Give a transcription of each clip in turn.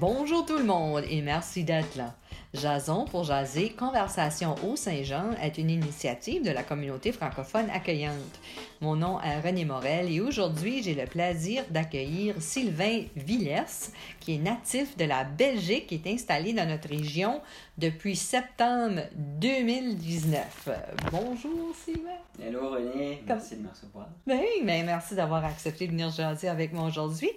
Bonjour tout le monde et merci d'être là. Jason pour jaser, Conversation au Saint-Jean est une initiative de la communauté francophone accueillante. Mon nom est René Morel et aujourd'hui j'ai le plaisir d'accueillir Sylvain Villers, qui est natif de la Belgique qui est installé dans notre région depuis septembre 2019. Bonjour Sylvain. Hello René, merci de me recevoir. Ben, ben, merci d'avoir accepté de venir jaser avec moi aujourd'hui.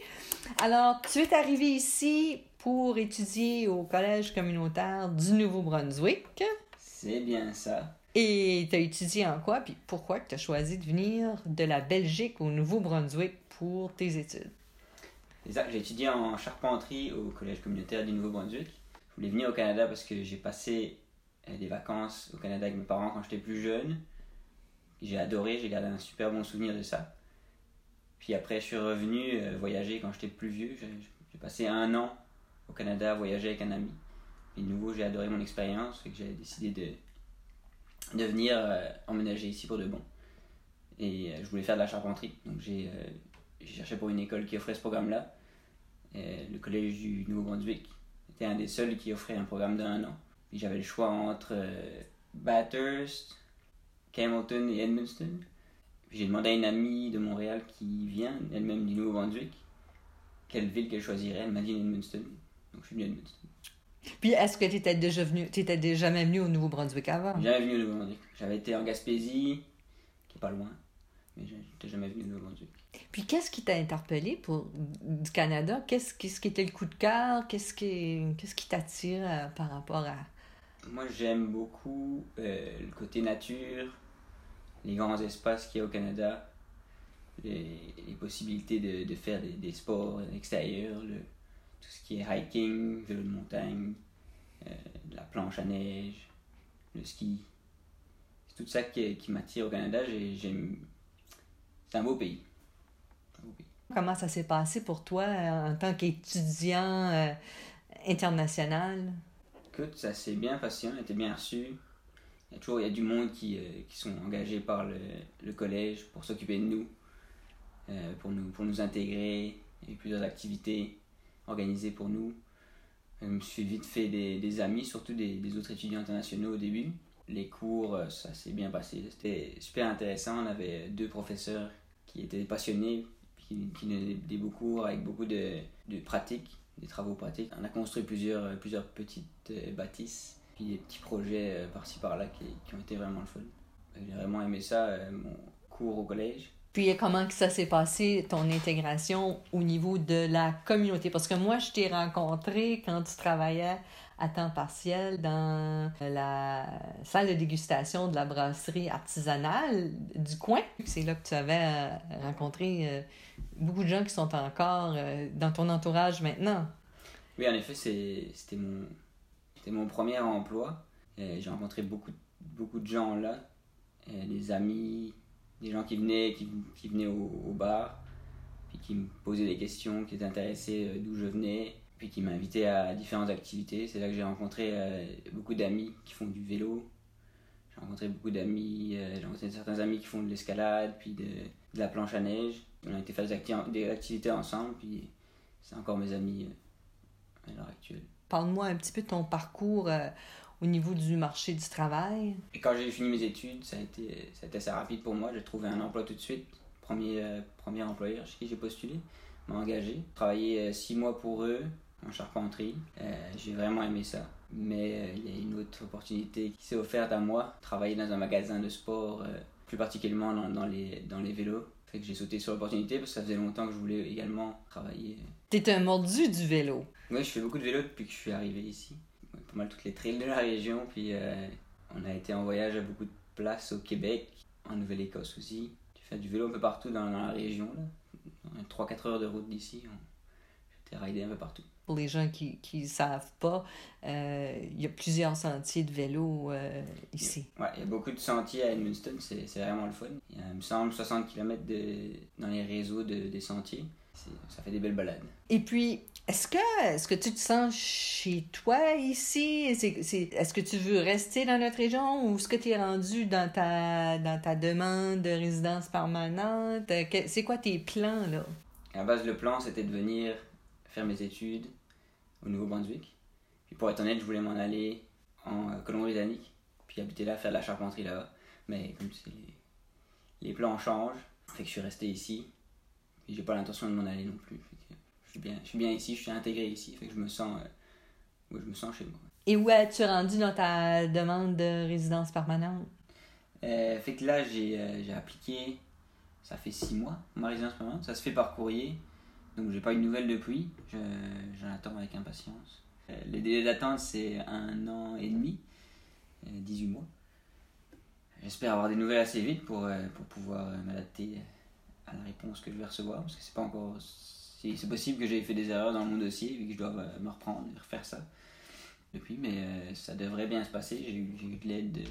Alors, tu es arrivé ici pour étudier au Collège communautaire du Nouveau-Brunswick. C'est bien ça. Et tu as étudié en quoi? Puis pourquoi tu as choisi de venir de la Belgique au Nouveau-Brunswick pour tes études? Exact. J'ai étudié en charpenterie au Collège communautaire du Nouveau-Brunswick. Je voulais venir au Canada parce que j'ai passé euh, des vacances au Canada avec mes parents quand j'étais plus jeune. J'ai adoré, j'ai gardé un super bon souvenir de ça. Puis après, je suis revenu euh, voyager quand j'étais plus vieux. J'ai passé un an au Canada, voyager avec un ami. Et de nouveau, j'ai adoré mon expérience, fait que j'ai décidé de, de venir euh, emménager ici pour de bon. Et euh, je voulais faire de la charpenterie, donc j'ai euh, cherché pour une école qui offrait ce programme-là. le collège du Nouveau-Brunswick était un des seuls qui offrait un programme d'un an. J'avais le choix entre Bathurst, Campbellton et Edmundston. J'ai demandé à une amie de Montréal qui vient, elle-même du Nouveau-Brunswick, quelle ville qu'elle choisirait. Elle m'a dit Edmundston. Donc je suis venu à Puis est-ce que tu étais déjà venu, étais jamais venu au Nouveau-Brunswick avant? Jamais venu au Nouveau-Brunswick. J'avais été en Gaspésie, qui est pas loin, mais je n'étais jamais venu au Nouveau-Brunswick. Puis qu'est-ce qui t'a interpellé pour du Canada? Qu'est-ce, qui était le coup de cœur? Qu'est-ce qui, qu'est-ce qui t'attire euh, par rapport à... Moi j'aime beaucoup euh, le côté nature, les grands espaces qu'il y a au Canada, les, les possibilités de, de faire des, des sports extérieurs, le, tout ce qui est hiking, vélo de montagne, euh, la planche à neige, le ski. C'est tout ça qui, qui m'attire au Canada. C'est un beau pays. Comment ça s'est passé pour toi euh, en tant qu'étudiant euh, international? Écoute, ça s'est bien passé, on a été bien reçu. Il y a toujours il y a du monde qui, qui sont engagés par le, le collège pour s'occuper de nous, pour nous, pour nous intégrer. Il y a eu plusieurs activités organisé pour nous. Je me suis vite fait des, des amis, surtout des, des, autres étudiants internationaux au début. Les cours, euh, ça s'est bien passé. C'était super intéressant. On avait deux professeurs qui étaient passionnés, qui, qui donnaient des beaux cours avec beaucoup de, de pratiques, des travaux pratiques. On a construit plusieurs, plusieurs petites euh, bâtisses, puis des petits projets euh, par-ci par-là qui, qui, ont été vraiment le fun. J'ai vraiment aimé ça, mon cours au collège. Puis comment que ça s'est passé, ton intégration au niveau de la communauté? Parce que moi, je t'ai rencontré quand tu travaillais à temps partiel dans la salle de dégustation de la brasserie artisanale du coin. C'est là que tu avais euh, rencontré euh, beaucoup de gens qui sont encore euh, dans ton entourage maintenant. Oui, en effet, c'était mon, mon premier emploi. J'ai rencontré beaucoup, beaucoup de gens là, des amis, des gens qui venaient, qui, venaient au, bar, puis qui me posaient des questions, qui étaient intéressés euh, d'où je venais, puis qui m'invitaient à différentes activités. C'est là que j'ai rencontré euh, beaucoup d'amis qui font du vélo. J'ai rencontré beaucoup d'amis, euh, j'ai rencontré certains amis qui font de l'escalade, puis de, la planche à neige. On a été faire des, des activités ensemble, puis c'est encore mes amis à l'heure actuelle. Parle-moi un petit peu de ton parcours au niveau du marché du travail? Et quand j'ai fini mes études, ça a, été, ça a été assez rapide pour moi. J'ai trouvé un emploi tout de suite. Premier, euh, premier employeur chez qui j'ai postulé m'a engagé. Travaillé euh, six mois pour eux en charpenterie. Euh, j'ai vraiment aimé ça. Mais il y a une autre opportunité qui s'est offerte à moi. Travailler dans un magasin de sport, plus particulièrement dans, dans, les, dans les vélos. Fait que j'ai sauté sur l'opportunité parce que ça faisait longtemps que je voulais également travailler. T'es un mordu du vélo. Oui, je fais beaucoup de vélo depuis que je suis arrivé ici pas mal toutes les trails de la région. Puis euh, on a été en voyage à beaucoup de places au Québec, en Nouvelle-Écosse aussi. Tu fais du vélo un peu partout dans, dans la région. 3-4 heures de route d'ici. J'étais ridé un peu partout. Pour les gens qui ne savent pas, euh, il y a plusieurs sentiers de vélo euh, ici. Ouais, il y a beaucoup de sentiers à Edmundston, c'est vraiment le fun. Il y a, il me semble, 60 km de, dans les réseaux de, des sentiers. Ça fait des belles balades. Et puis, est-ce que, est que tu te sens chez toi ici? Est-ce que tu veux rester dans notre région ou est-ce que tu es rendu dans ta, dans ta demande de résidence permanente? C'est quoi tes plans, là? À base, le plan, c'était de venir faire mes études au Nouveau-Brunswick. Puis pour être honnête, je voulais m'en aller en euh, Colombie-Britannique, puis habiter là, faire de la charpenterie là-bas. Mais comme les, les plans changent, fait que je suis resté ici. J'ai pas l'intention de m'en aller non plus. Je suis bien, je suis bien ici, je suis intégré ici, fait que je me sens, euh, ouais, je me sens chez moi. Et où es-tu rendu dans ta demande de résidence permanente? Euh, fait que là, j'ai euh, appliqué, ça fait six mois, ma résidence permanente. Ça se fait par courrier, donc j'ai pas eu de nouvelles depuis. Je- J'en attends avec impatience. Euh, le délai d'attente, c'est un an et demi, euh, 18 mois. J'espère avoir des nouvelles assez vite pour, euh, pour pouvoir euh, m'adapter à la réponse que je vais recevoir, parce que c'est pas encore. C'est c'est possible que j'ai fait des erreurs dans mon dossier, et que je dois euh, me reprendre et refaire ça depuis, mais euh, ça devrait bien se passer. J'ai eu, de l'aide de,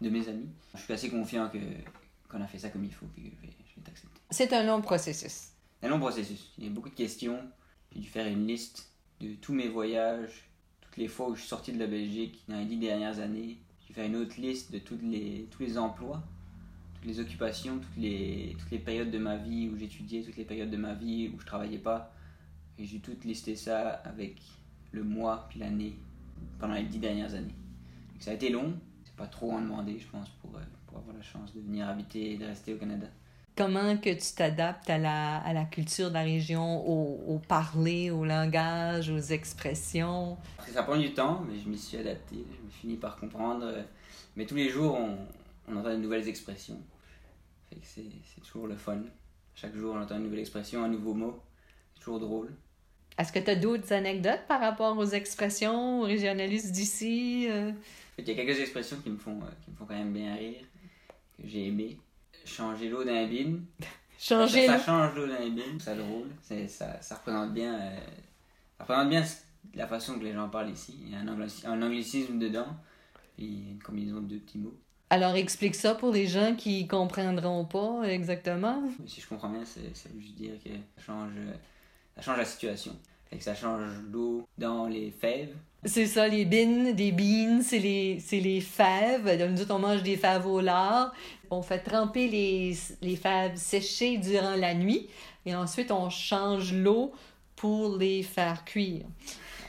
de mes amis. Je suis assez confiant que qu'on a fait ça comme il faut, puis que je vais, je vais t'accepter. C'est un long processus. Un long processus. Il y a beaucoup de questions. J'ai dû faire une liste de tous mes voyages, toutes les fois où je suis sorti de la Belgique dans les dix dernières années. J'ai dû faire une autre liste de toutes les, tous les emplois, toutes les occupations, toutes les, toutes les périodes de ma vie où j'étudiais, toutes les périodes de ma vie où je travaillais pas. Et j'ai tout listé ça avec le mois puis l'année pendant les dix dernières années. Donc ça a été long. C'est pas trop en demander, je pense, pour, euh, pour avoir la chance de venir habiter et de rester au Canada. Comment que tu t'adaptes à la, à la culture de la région, au, au parler, au langage, aux expressions? Ça prend du temps, mais je m'y suis adapté, je me finis par comprendre. Mais tous les jours, on, on entend de nouvelles expressions. C'est toujours le fun. Chaque jour, on entend une nouvelle expression, un nouveau mot. C'est toujours drôle. Est-ce que tu as d'autres anecdotes par rapport aux expressions, aux régionalistes d'ici? euh? Qu'il y a quelques expressions qui me font, euh, qui me font quand même bien rire, que j'ai aimé. Changer l'eau d'un bin. Changer ça, ça change l'eau d'un bin, c'est drôle. C'est- Ça, ça représente bien, euh, ça représente bien la façon que les gens parlent ici. Il y a un anglicisme dedans, puis une combinaison de deux petits mots. Alors explique ça pour les gens qui comprendront pas exactement. Si je comprends bien, c'est- ça veut juste dire que ça change, ça change la situation. Fait que ça change l'eau dans les fèves. C'est ça, les bines, des beans, c'est les, les fèves. Donc, nous autres, on mange des fèves au lard. On fait tremper les, les fèves séchées durant la nuit. Et ensuite, on change l'eau pour les faire cuire.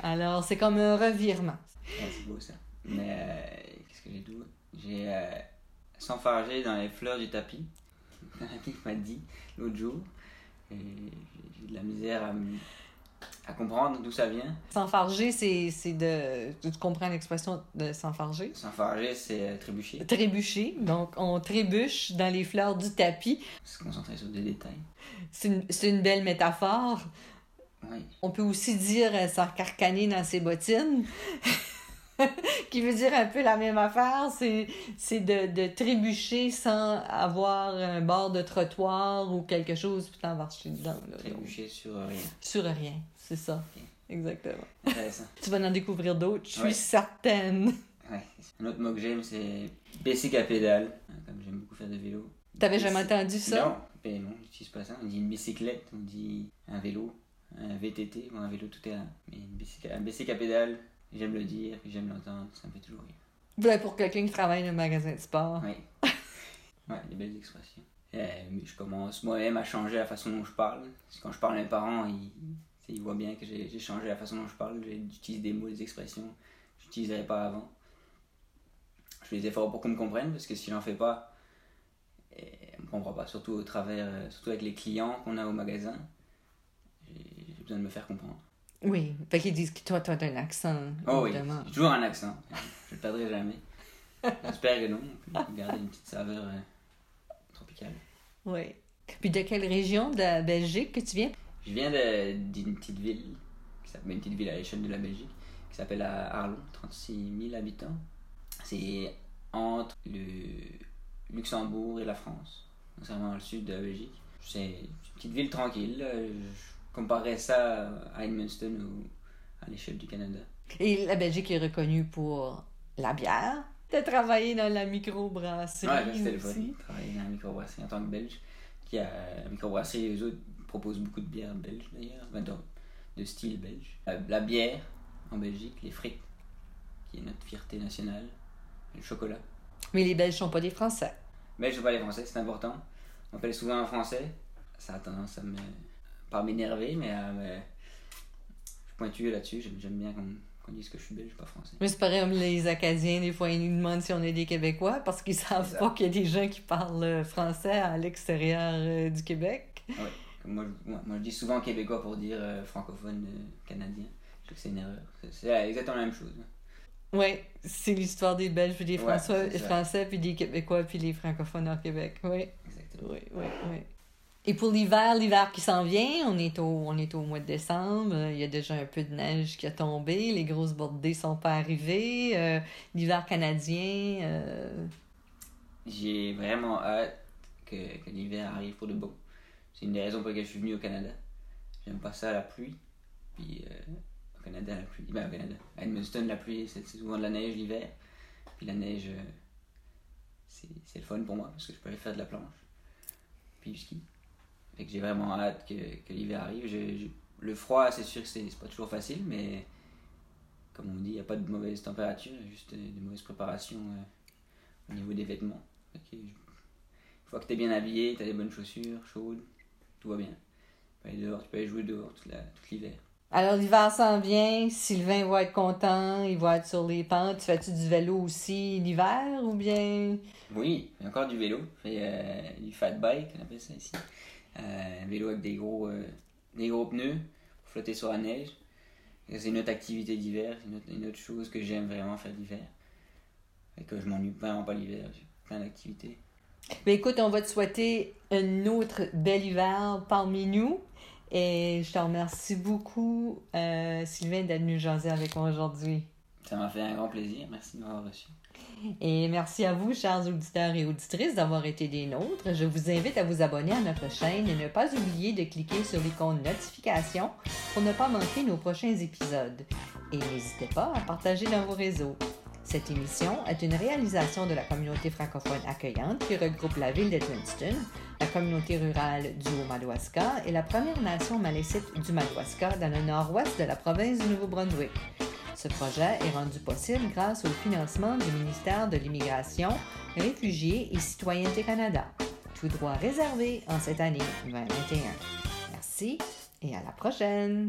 Alors, c'est comme un revirement. Ouais, c'est beau ça. Mais euh, qu'est-ce que j'ai d'autre? J'ai euh, s'enfarger dans les fleurs du tapis. Qui m'a dit l'autre jour. Et J'ai de la misère à, comprendre d'où ça vient. S'enfarger, c'est c'est de... Tu comprends l'expression de s'enfarger? S'enfarger, c'est euh, trébucher. Trébucher. Donc, on trébuche dans les fleurs du tapis. Se concentrer sur des détails. C'est une, c'est une belle métaphore. Oui. On peut aussi dire euh, s'encarcaner dans ses bottines, qui veut dire un peu la même affaire. C'est, c'est de, de trébucher sans avoir un bord de trottoir ou quelque chose, puis t'en marcher dedans. là. Trébucher sur rien. Sur rien, c'est ça. Exactement. Intéressant. Tu vas en découvrir d'autres, je suis Ouais. certaine. Ouais. Un autre mot que j'aime, c'est bicycle à pédale. Comme j'aime beaucoup faire de vélo. T'avais jamais entendu ça? Non, ben non, j'utilise pas ça. On dit une bicyclette, on dit un vélo, un VTT, bon, un vélo tout terrain. Mais une bicycle, un bicycle à pédale, j'aime le dire, j'aime l'entendre, ça me fait toujours rire. Ben, pour quelqu'un qui travaille dans un magasin de sport. Ouais. ouais, des belles expressions. Euh, mais je commence moi-même à changer la façon dont je parle. Parce que quand je parle à mes parents, ils, voient bien que j'ai changé la façon dont je parle. J'utilise des mots, des expressions que je n'utiliserais pas avant. Je fais des efforts pour qu'on me comprenne, parce que si je n'en fais pas, et on me comprend pas. Surtout au travers, euh, surtout avec les clients qu'on a au magasin. J'ai besoin de me faire comprendre. Oui, fait qu'ils disent que toi, toi, t'as un accent, Oh oui, j'ai toujours un accent. Je le perdrai jamais. J'espère que non. On peut garder une petite saveur euh, tropicale. Oui. Puis de quelle région? De la Belgique que tu viens? Je viens de- d'une petite ville, qui s'appelle une petite ville à l'échelle de la Belgique, qui s'appelle à Arlon, 36 000 habitants. C'est entre le Luxembourg et la France. C'est vraiment le sud de la Belgique. C'est une petite ville tranquille. Je comparerais ça à Edmundston ou à l'échelle du Canada. Et la Belgique est reconnue pour la bière. T'as travaillé dans la microbrasserie Ouais, c'était le fun. Travailler dans la microbrasserie en tant que Belge. Qui a, la microbrasserie, eux autres, proposent beaucoup de bières belges d'ailleurs, de, style belge. La, la bière en Belgique, les frites, qui est notre fierté nationale, le chocolat. Mais les Belges sont pas des Français. Belge, je pas les français, c'est important. On appelle souvent un français. Ça a tendance à me. Pas m'énerver, mais à me. Je pointu là-dessus. J'aime, bien qu'on, dise que je suis belge, pas français. Mais c'est pareil, comme les Acadiens, des fois, ils nous demandent si on est des Québécois parce qu'ils savent pas qu'il y a des gens qui parlent euh, français à l'extérieur euh, du Québec. Ouais. Comme moi, je, moi, moi, je dis souvent québécois pour dire euh, francophone euh, canadien. Je trouve que c'est une erreur. C'est, exactement la même chose. Oui, c'est l'histoire des Belges puis des Ouais, François. Français puis des Québécois puis les francophones au Québec. Oui, Exactement. oui, oui, oui. Et pour l'hiver, l'hiver qui s'en vient, on est, au, on est au mois de décembre, euh, il y a déjà un peu de neige qui a tombé, les grosses bordées sont pas arrivées, euh, l'hiver canadien, euh, J'ai vraiment hâte que, que l'hiver arrive pour de bon. C'est une des raisons pour lesquelles je suis venu au Canada. J'aime pas ça, la pluie. Puis euh, au Canada, la pluie. Ben, au Canada. À la pluie, c'est souvent de la neige l'hiver. Puis la neige, c'est le fun pour moi parce que je peux aller faire de la planche. Puis du ski. Fait que j'ai vraiment hâte que, que l'hiver arrive. Je- je- le froid, c'est sûr que c'est pas toujours facile, mais comme on dit, il n'y a pas de mauvaise température, il y a juste euh, de mauvaises préparations euh, au niveau des vêtements. Je- une fois que tu es bien habillé, tu as des bonnes chaussures, chaudes, tout va bien. Tu peux aller dehors, tu peux aller jouer dehors toute tout l'hiver. Alors, l'hiver s'en vient, Sylvain va être content, il va être sur les pentes. Fais-tu du vélo aussi l'hiver ou bien? Oui, il y a encore du vélo, fait, euh, du fat bike, on appelle ça ici. Euh, un vélo avec des gros, euh, des gros pneus pour flotter sur la neige. C'est une autre activité d'hiver, une autre, une autre chose que j'aime vraiment faire l'hiver. Et que je m'ennuie vraiment pas l'hiver, j'ai plein d'activités. Ben écoute, on va te souhaiter un autre bel hiver parmi nous. Et je te remercie beaucoup, euh, Sylvain, d'être venu jaser avec moi aujourd'hui. Ça m'a fait un grand plaisir, merci de m'avoir reçu. Et merci à vous, chers auditeurs et auditrices, d'avoir été des nôtres. Je vous invite à vous abonner à notre chaîne et ne pas oublier de cliquer sur l'icône notification pour ne pas manquer nos prochains épisodes. Et n'hésitez pas à partager dans vos réseaux. Cette émission est une réalisation de la communauté francophone accueillante qui regroupe la ville d'Edmundston, la communauté rurale du Haut-Madawaska et la Première Nation malécite du Madawaska dans le nord-ouest de la province du Nouveau-Brunswick. Ce projet est rendu possible grâce au financement du ministère de l'Immigration, Réfugiés et Citoyenneté Canada, tout droit réservé en cette année 2021. Merci et à la prochaine!